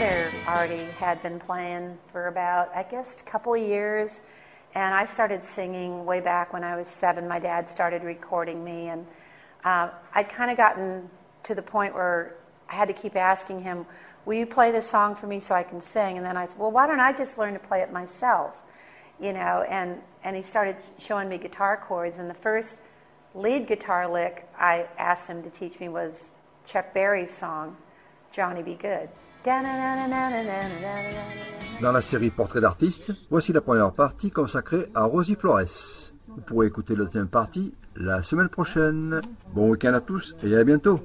brother already had been playing for about, I guess, a couple of years. And I started singing way back when I was seven. My dad started recording me, and uh, I'd kind of gotten to the point where I had to keep asking him, Will you play this song for me so I can sing? And then I said, Well, why don't I just learn to play it myself? You know, and, and he started showing me guitar chords. And the first lead guitar lick I asked him to teach me was Chuck Berry's song, Johnny Be Good. Dans la série Portrait d'artiste, voici la première partie consacrée à Rosie Flores. Vous pourrez écouter la deuxième partie la semaine prochaine. Bon week-end à tous et à bientôt.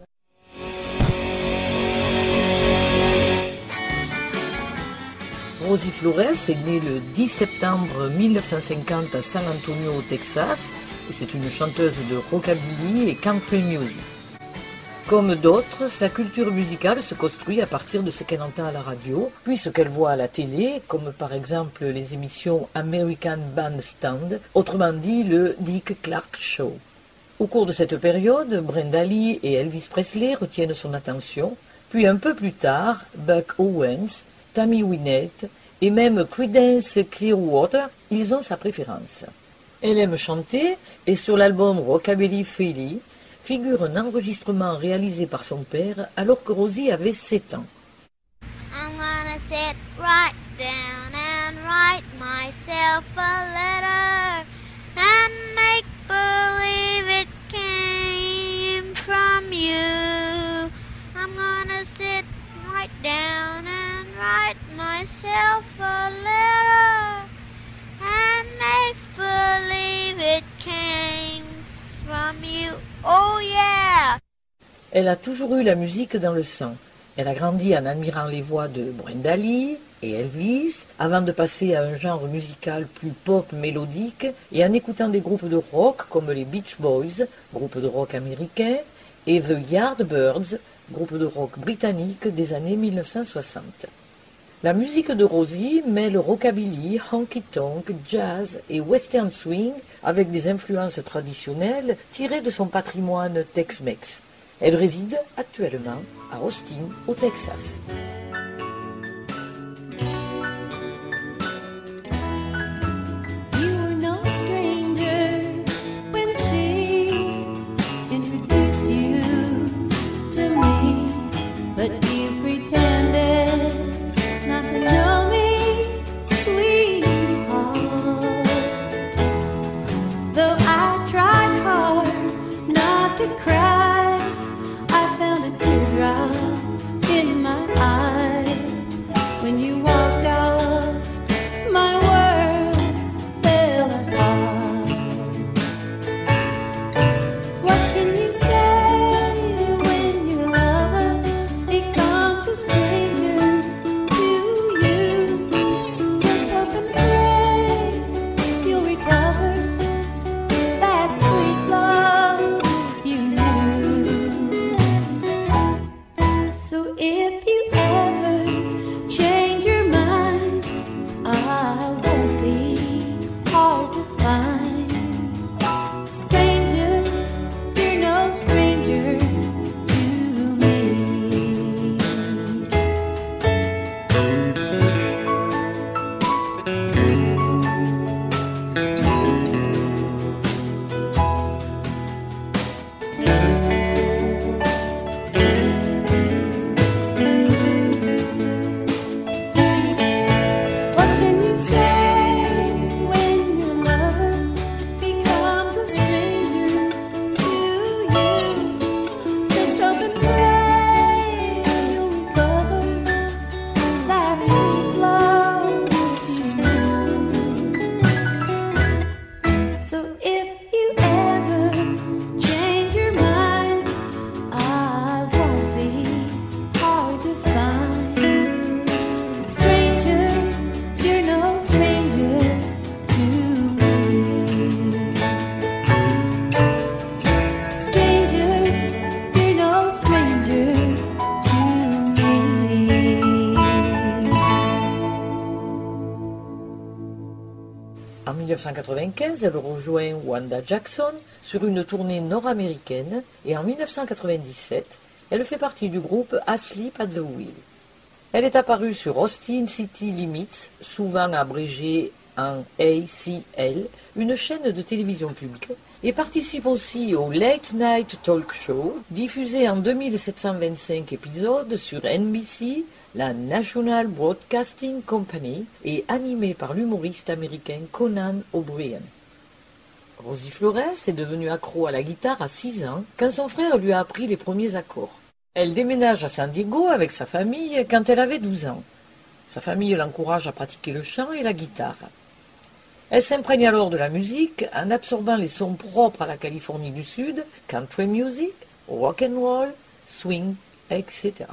Rosie Flores est née le 10 septembre 1950 à San Antonio, au Texas, c'est une chanteuse de rockabilly et country music. Comme d'autres, sa culture musicale se construit à partir de ce qu'elle entend à la radio, puis ce qu'elle voit à la télé, comme par exemple les émissions American Bandstand, autrement dit le Dick Clark Show. Au cours de cette période, Brenda Lee et Elvis Presley retiennent son attention, puis un peu plus tard, Buck Owens, Tammy Wynette et même Creedence Clearwater, ils ont sa préférence. Elle aime chanter et sur l'album Rockabilly Philly, figure un enregistrement réalisé par son père alors que Rosie avait 7 ans. I'm gonna sit right down and write myself a letter and make believe it came from you. Elle a toujours eu la musique dans le sang. Elle a grandi en admirant les voix de Brenda Lee et Elvis, avant de passer à un genre musical plus pop mélodique et en écoutant des groupes de rock comme les Beach Boys, groupe de rock américain, et The Yardbirds, groupe de rock britannique des années 1960. La musique de Rosie mêle rockabilly, honky-tonk, jazz et western swing avec des influences traditionnelles tirées de son patrimoine Tex-Mex. Elle réside actuellement à Austin, au Texas. 1995, elle rejoint Wanda Jackson sur une tournée nord-américaine et en 1997, elle fait partie du groupe Asleep at the Wheel. Elle est apparue sur Austin City Limits, souvent abrégée en ACL, une chaîne de télévision publique, et participe aussi au Late Night Talk Show, diffusé en 2725 épisodes sur NBC, la National Broadcasting Company, et animé par l'humoriste américain Conan O'Brien. Rosie Flores est devenue accro à la guitare à 6 ans quand son frère lui a appris les premiers accords. Elle déménage à San Diego avec sa famille quand elle avait 12 ans. Sa famille l'encourage à pratiquer le chant et la guitare. Elle s'imprègne alors de la musique en absorbant les sons propres à la Californie du Sud, country music, rock and roll, swing, etc.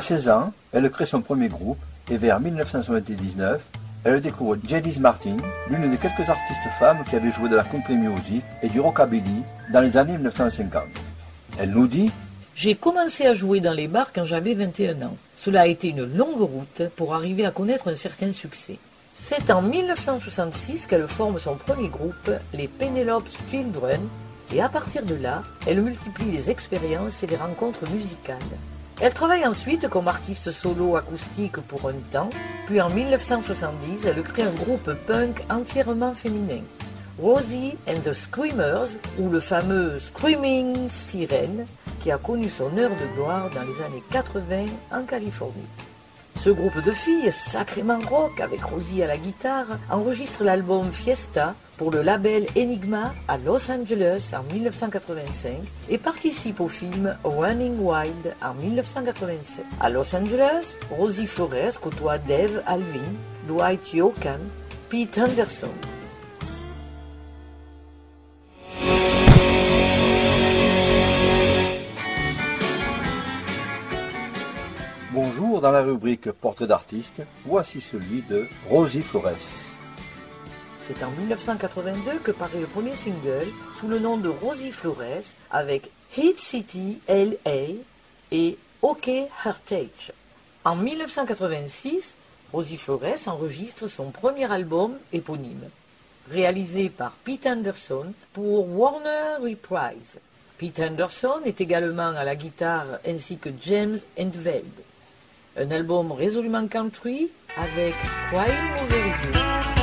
À 16 ans, elle crée son premier groupe et vers 1979, elle découvre Jadis Martin, l'une des quelques artistes femmes qui avaient joué de la country music et du rockabilly dans les années 1950. Elle nous dit J'ai commencé à jouer dans les bars quand j'avais 21 ans. Cela a été une longue route pour arriver à connaître un certain succès. C'est en 1966 qu'elle forme son premier groupe, les Penelope Children, et à partir de là, elle multiplie les expériences et les rencontres musicales. Elle travaille ensuite comme artiste solo acoustique pour un temps, puis en 1970, elle crée un groupe punk entièrement féminin, Rosie and the Screamers, ou le fameux Screaming Siren, qui a connu son heure de gloire dans les années 80 en Californie. Ce groupe de filles, sacrément rock, avec Rosie à la guitare, enregistre l'album Fiesta pour le label Enigma à Los Angeles en 1985 et participe au film Running Wild en 1987. À Los Angeles, Rosie Flores côtoie Dave Alvin, Dwight Yoakam, Pete Anderson. Dans la rubrique Portrait d'artiste, voici celui de Rosie Flores. C'est en 1982 que paraît le premier single sous le nom de Rosie Flores avec Hit City LA et OK Heartage. En 1986, Rosie Flores enregistre son premier album éponyme, réalisé par Pete Anderson pour Warner Reprise. Pete Anderson est également à la guitare ainsi que James Endveld. Un album résolument country avec Crying Over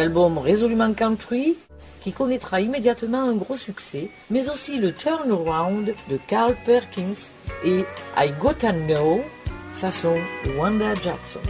album résolument country qui connaîtra immédiatement un gros succès, mais aussi le Turnaround de Carl Perkins et I Gotta Know façon Wanda Jackson.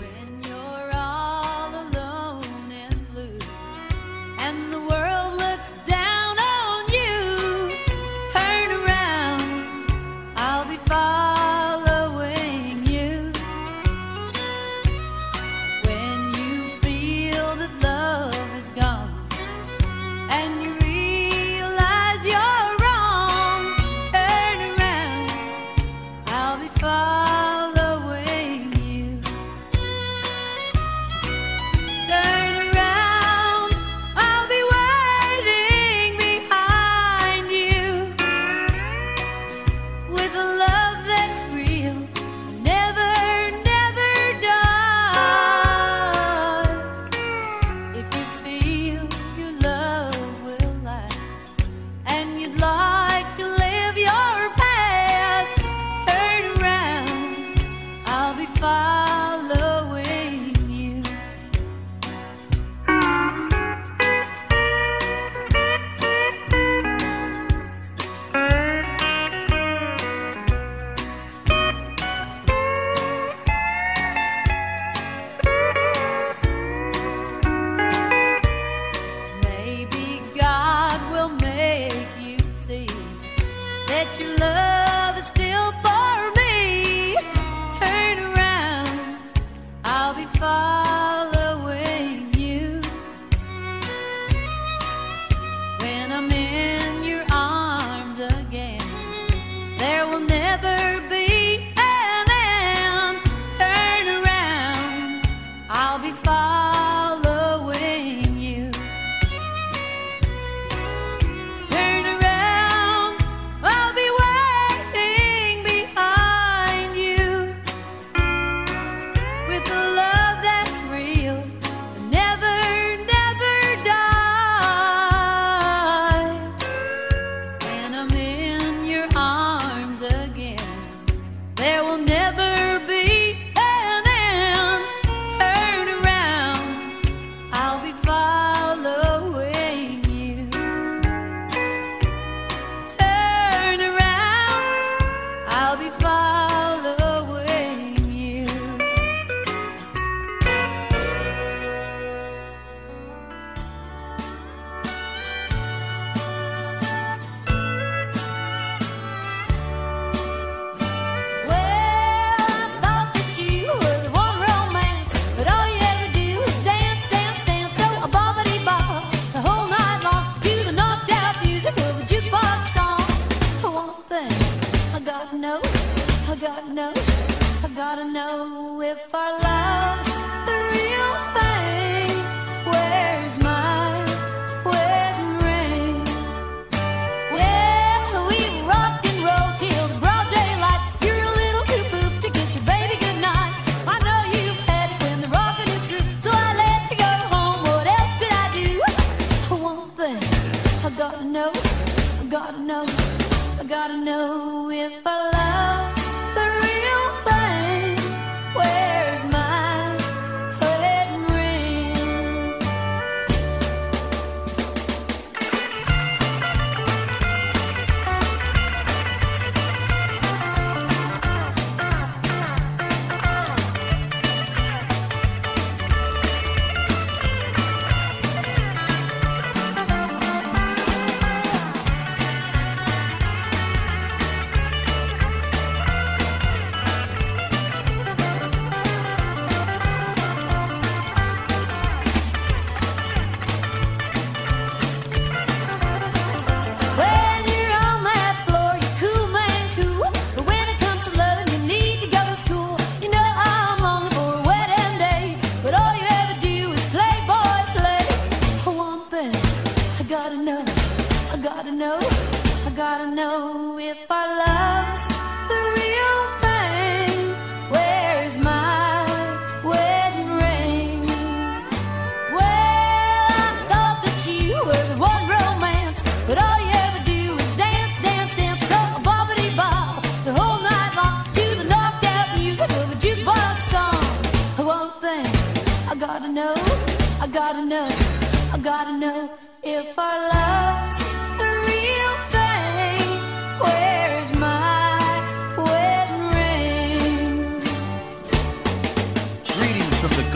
if our love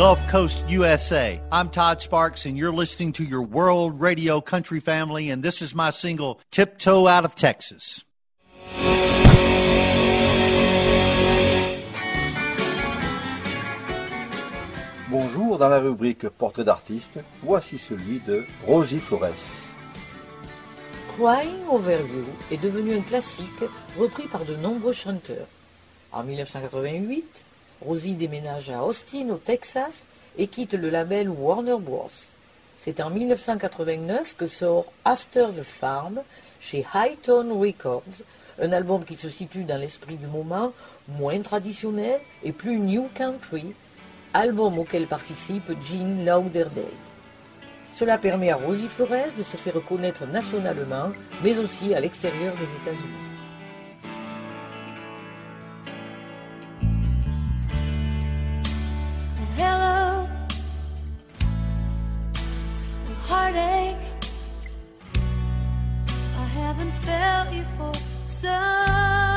Gulf Coast, USA. I'm Todd Sparks, and you're listening to your World Radio Country family, and this is my single, Tiptoe Out of Texas. Bonjour, dans la rubrique Portrait d'artiste, voici celui de Rosie Flores. Crying Over You est devenu un classique repris par de nombreux chanteurs. En 1988, Rosie déménage à Austin, au Texas, et quitte le label Warner Bros. C'est en 1989 que sort After the Farm chez High Tone Records, un album qui se situe dans l'esprit du moment, moins traditionnel et plus new country, album auquel participe Gene Lauderdale. Cela permet à Rosie Flores de se faire reconnaître nationalement, mais aussi à l'extérieur des États-Unis. Hello, heartache. I haven't felt you for some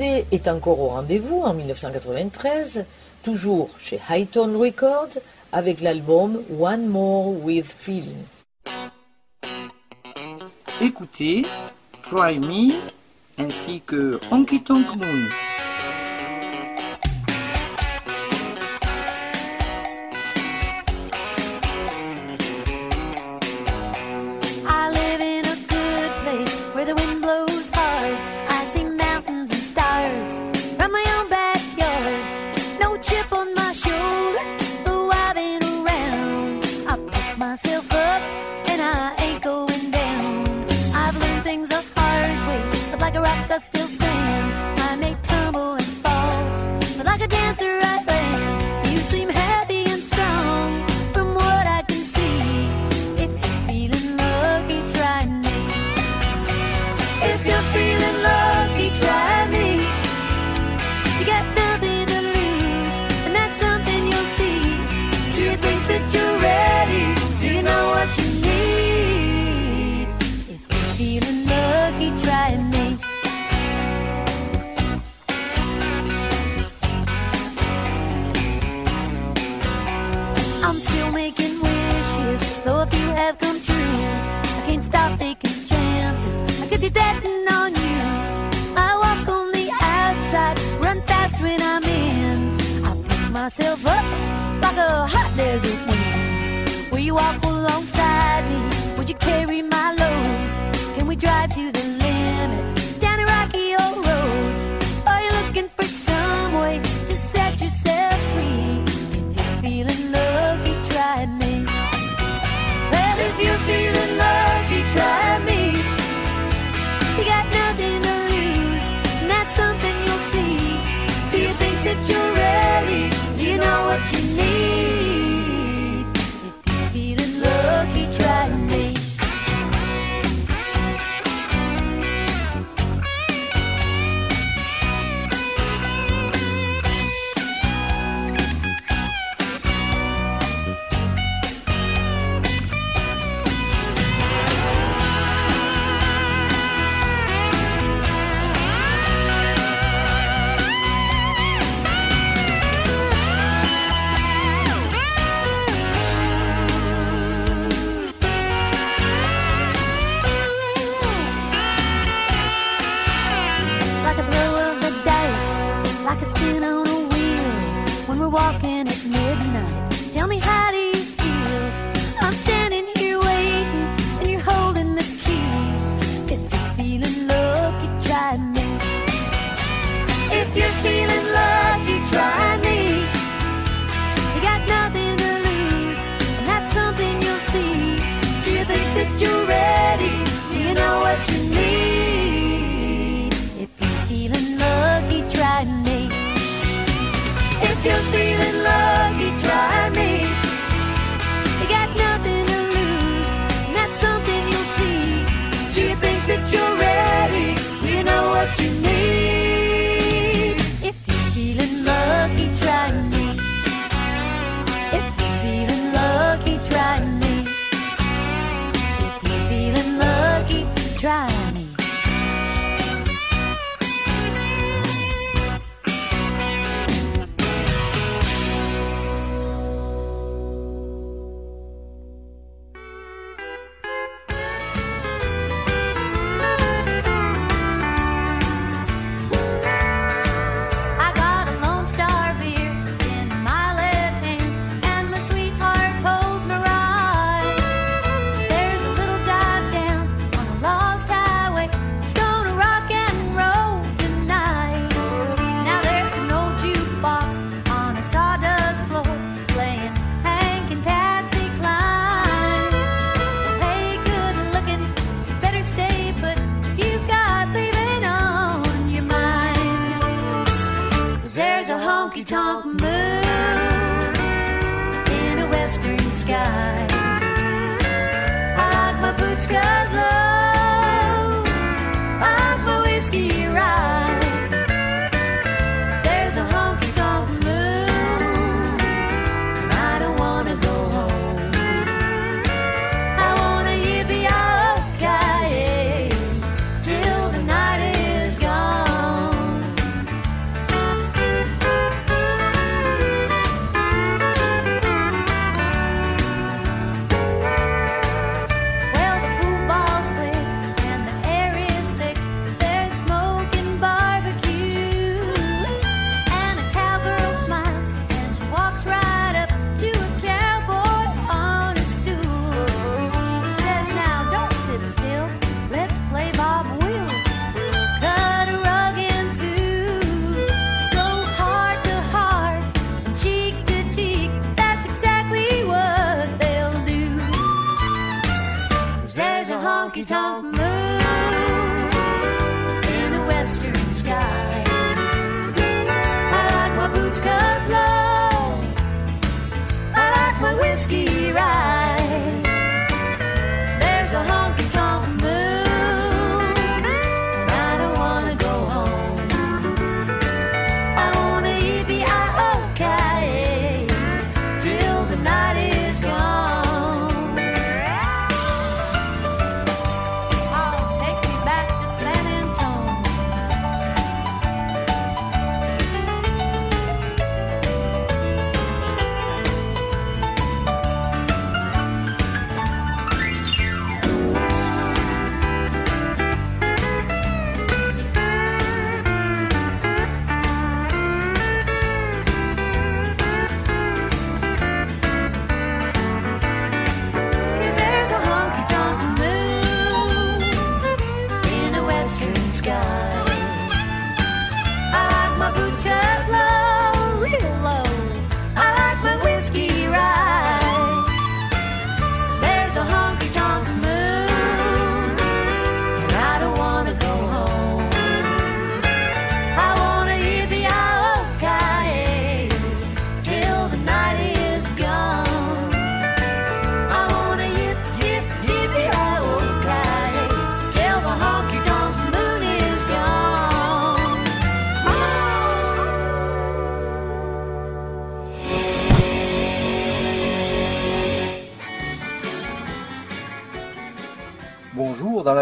est encore au rendez-vous en 1993, toujours chez Highton Records, avec l'album One More with Feeling. Écoutez Try Me ainsi que Honky Tonk Moon.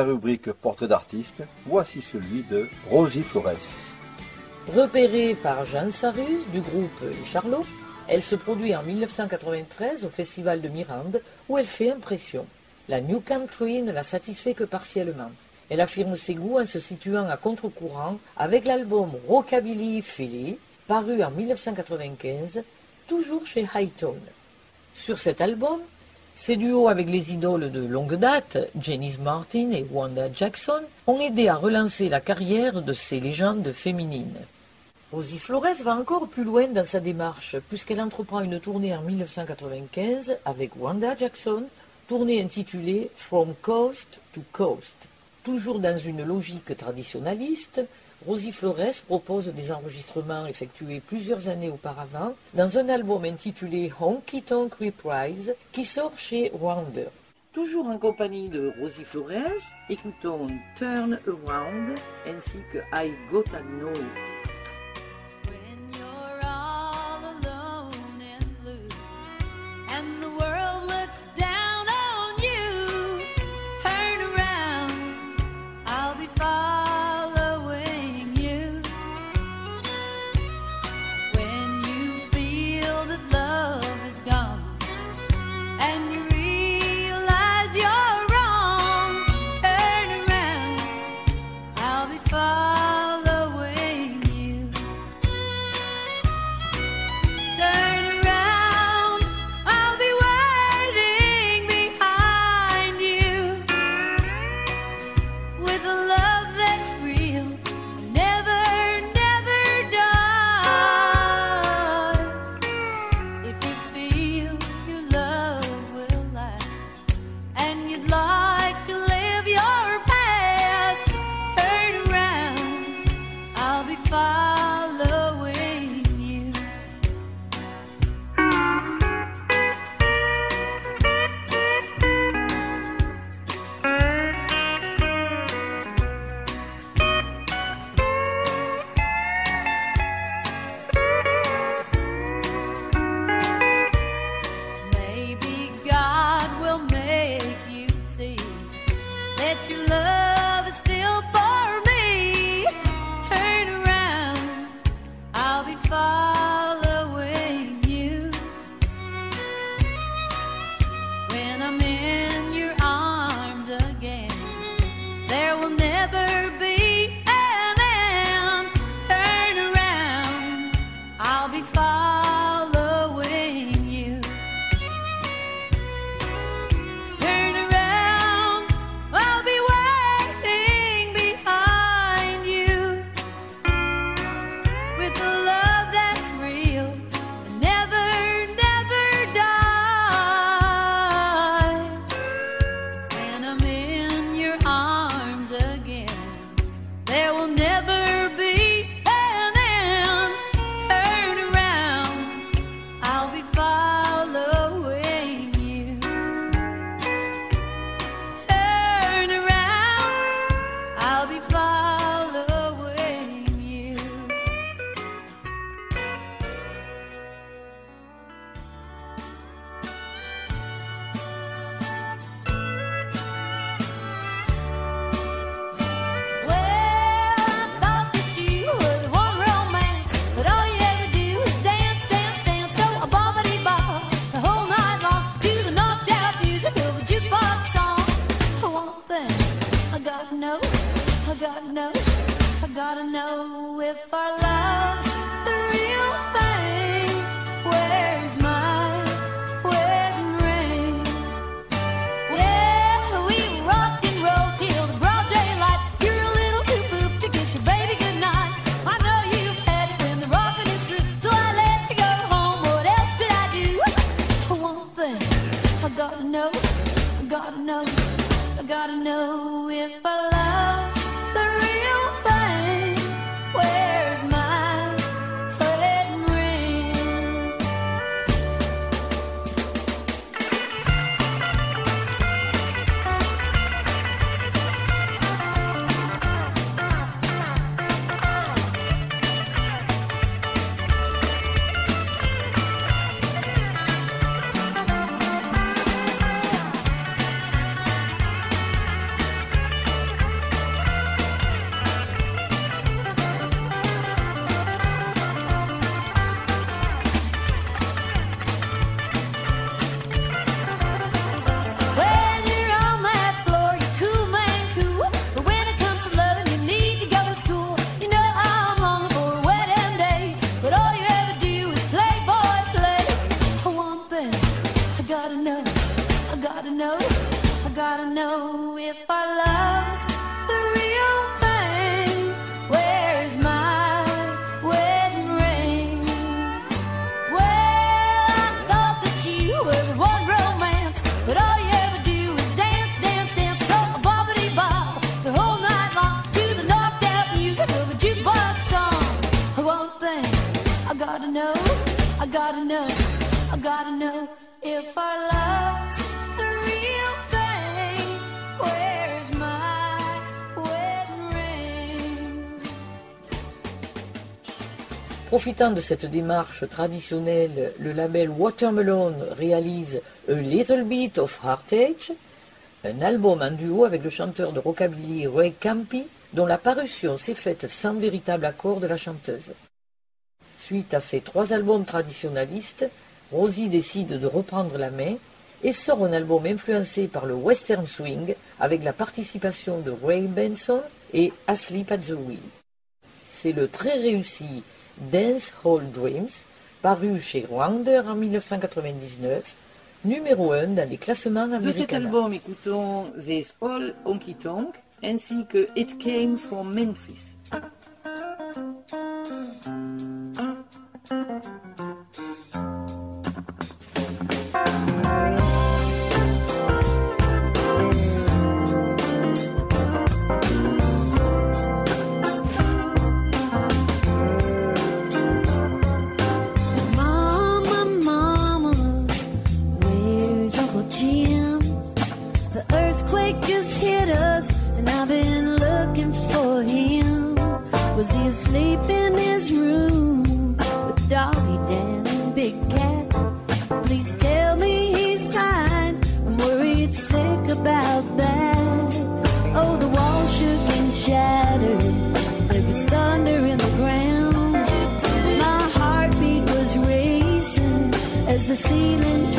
Rubrique Portrait d'artiste, voici celui de Rosie Flores. Repérée par Jean Sarus du groupe Charlot, elle se produit en 1993 au Festival de Mirande où elle fait impression. La New Country ne la satisfait que partiellement. Elle affirme ses goûts en se situant à contre-courant avec l'album Rockabilly Philly, paru en 1995, toujours chez Hightone. Sur cet album, ses duos avec les idoles de longue date, Janice Martin et Wanda Jackson, ont aidé à relancer la carrière de ces légendes féminines. Rosie Flores va encore plus loin dans sa démarche, puisqu'elle entreprend une tournée en 1995 avec Wanda Jackson, tournée intitulée From Coast to Coast. Toujours dans une logique traditionnaliste, Rosie Flores propose des enregistrements effectués plusieurs années auparavant dans un album intitulé Honky Tonk Reprise qui sort chez Rounder. Toujours en compagnie de Rosie Flores, écoutons Turn Around ainsi que I Gotta Know. Profitant de cette démarche traditionnelle, le label Watermelon réalise A Little Bit of Heartache, un album en duo avec le chanteur de rockabilly Ray Campi, dont la parution s'est faite sans véritable accord de la chanteuse. Suite à ces trois albums traditionnalistes, Rosie décide de reprendre la main et sort un album influencé par le western swing avec la participation de Ray Benson et Asleep at the Wheel. C'est le très réussi Dance Hall Dreams, paru chez Rounder en 1999, numéro 1 dans les classements De cet américains. album, écoutons This All Honky Tonk ainsi que It Came from Memphis. Was he asleep in his room with Dolly Dan and Big Cat? Please tell me he's fine. I'm worried sick about that. Oh, the wall shook and shattered. There was thunder in the ground. My heartbeat was racing as the ceiling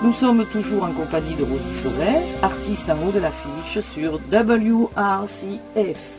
Nous sommes toujours en compagnie de Rosie Flores, artiste en haut de l'affiche sur WRCF.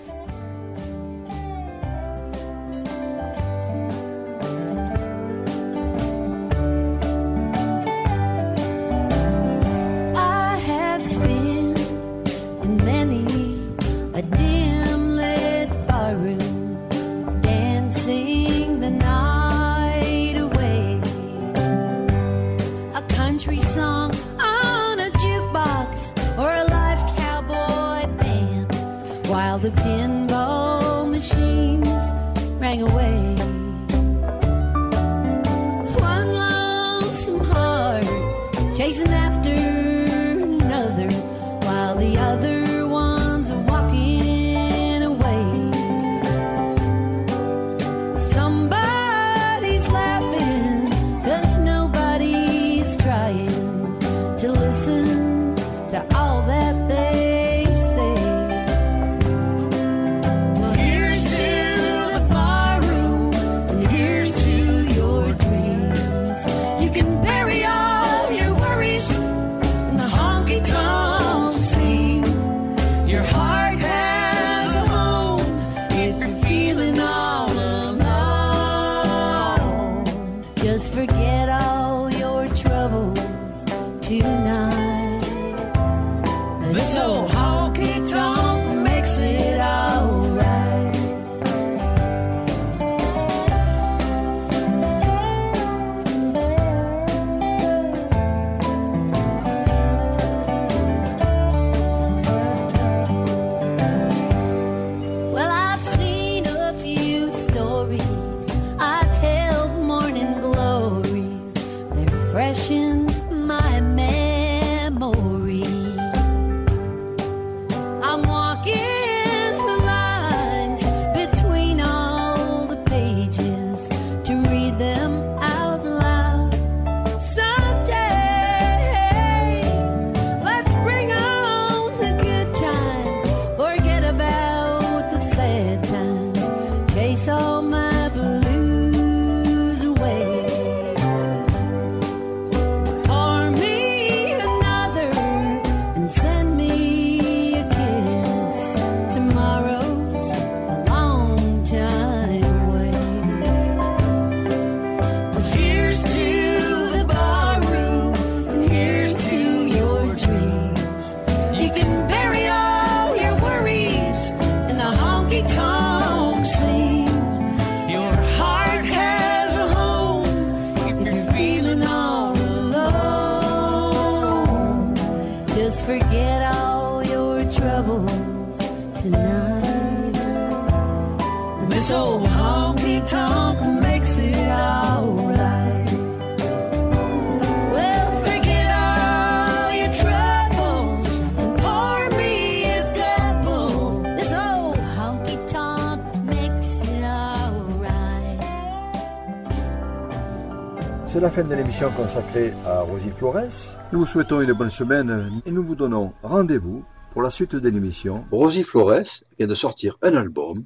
C'est la fin de l'émission consacrée à Rosie Flores. Nous vous souhaitons une bonne semaine et nous vous donnons rendez-vous pour la suite de l'émission. Rosie Flores vient de sortir un album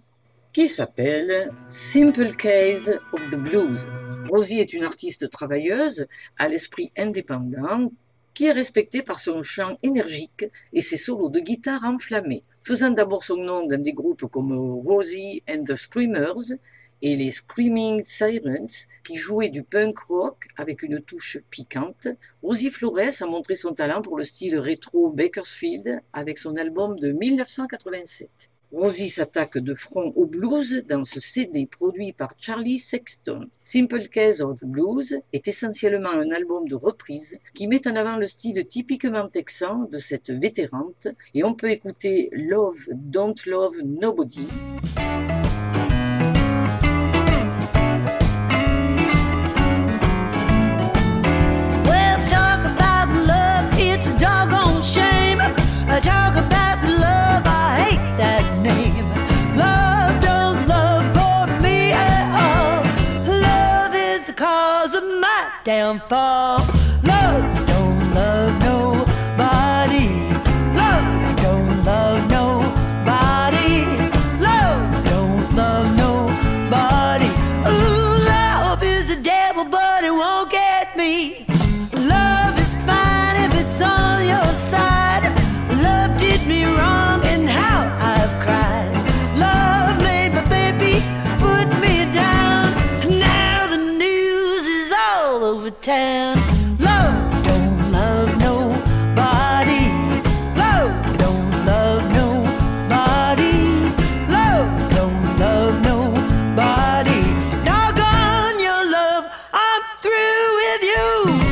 qui s'appelle Simple Case of the Blues. Rosie est une artiste travailleuse à l'esprit indépendant qui est respectée par son chant énergique et ses solos de guitare enflammés, faisant d'abord son nom dans des groupes comme Rosie and the Screamers et les Screaming Sirens qui jouaient du punk rock avec une touche piquante, Rosie Flores a montré son talent pour le style rétro Bakersfield avec son album de 1987. Rosie s'attaque de front au blues dans ce CD produit par Charlie Sexton. Simple Case of the Blues est essentiellement un album de reprise qui met en avant le style typiquement texan de cette vétérante et on peut écouter Love Don't Love Nobody. downfall. with you.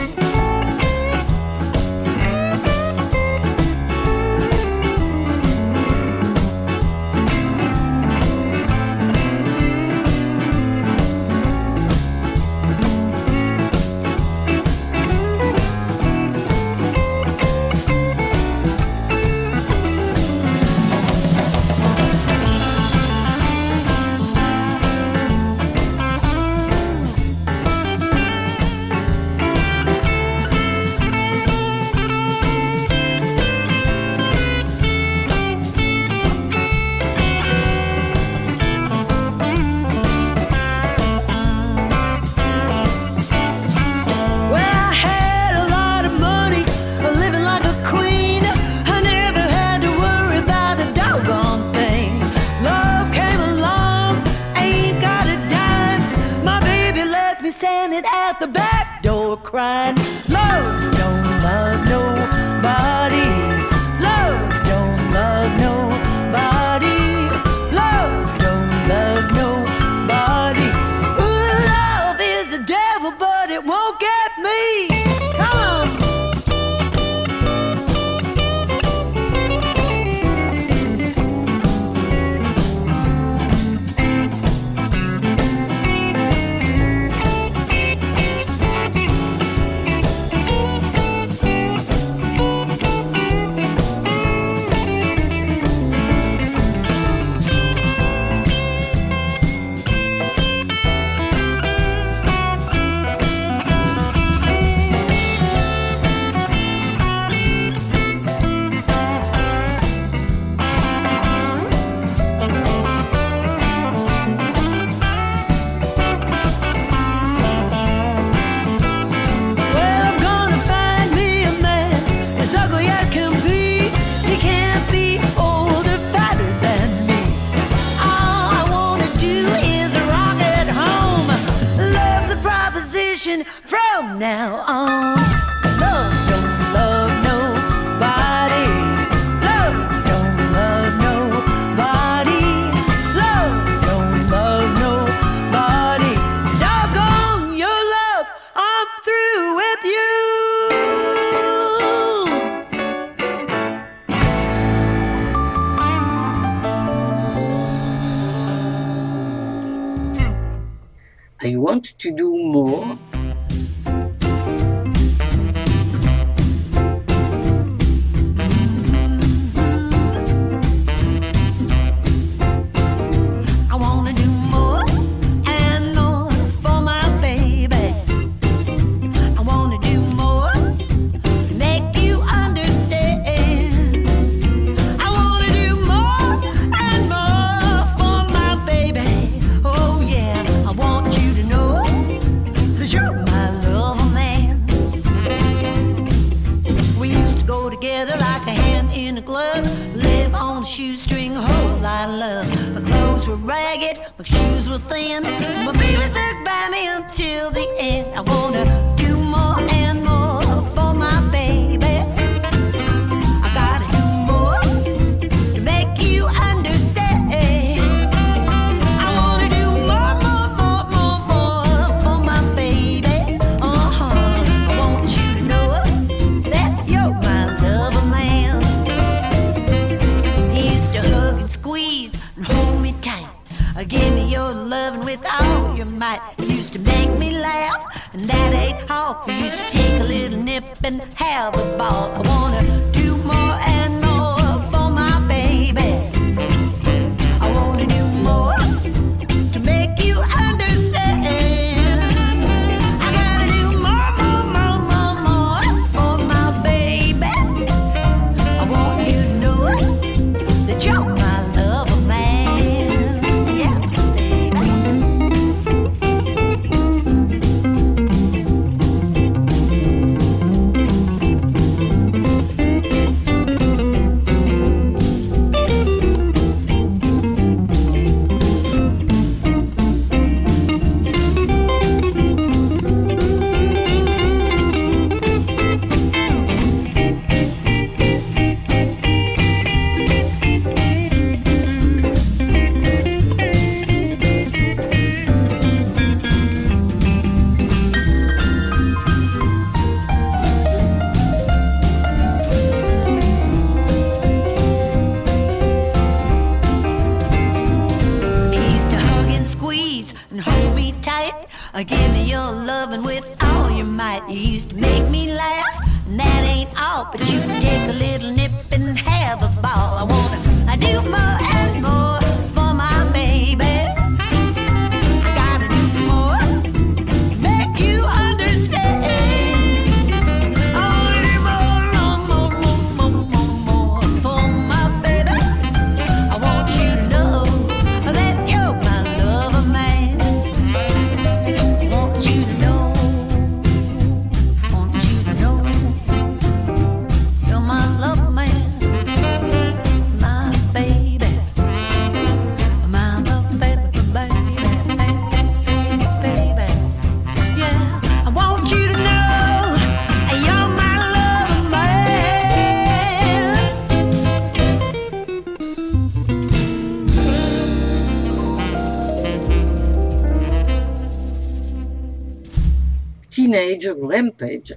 Asian Rampage.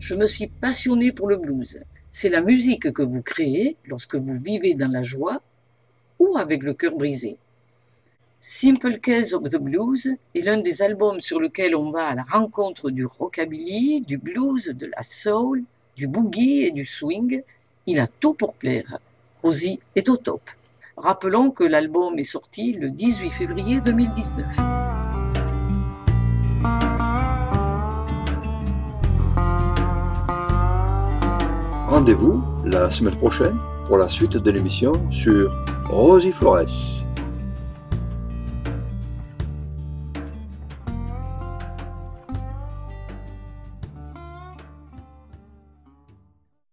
Je me suis passionné pour le blues. C'est la musique que vous créez lorsque vous vivez dans la joie ou avec le cœur brisé. Simple Case of the Blues est l'un des albums sur lequel on va à la rencontre du rockabilly, du blues, de la soul, du boogie et du swing. Il a tout pour plaire. Rosie est au top. Rappelons que l'album est sorti le 18 février 2019. rendez-vous la semaine prochaine pour la suite de l'émission sur Rosie Flores.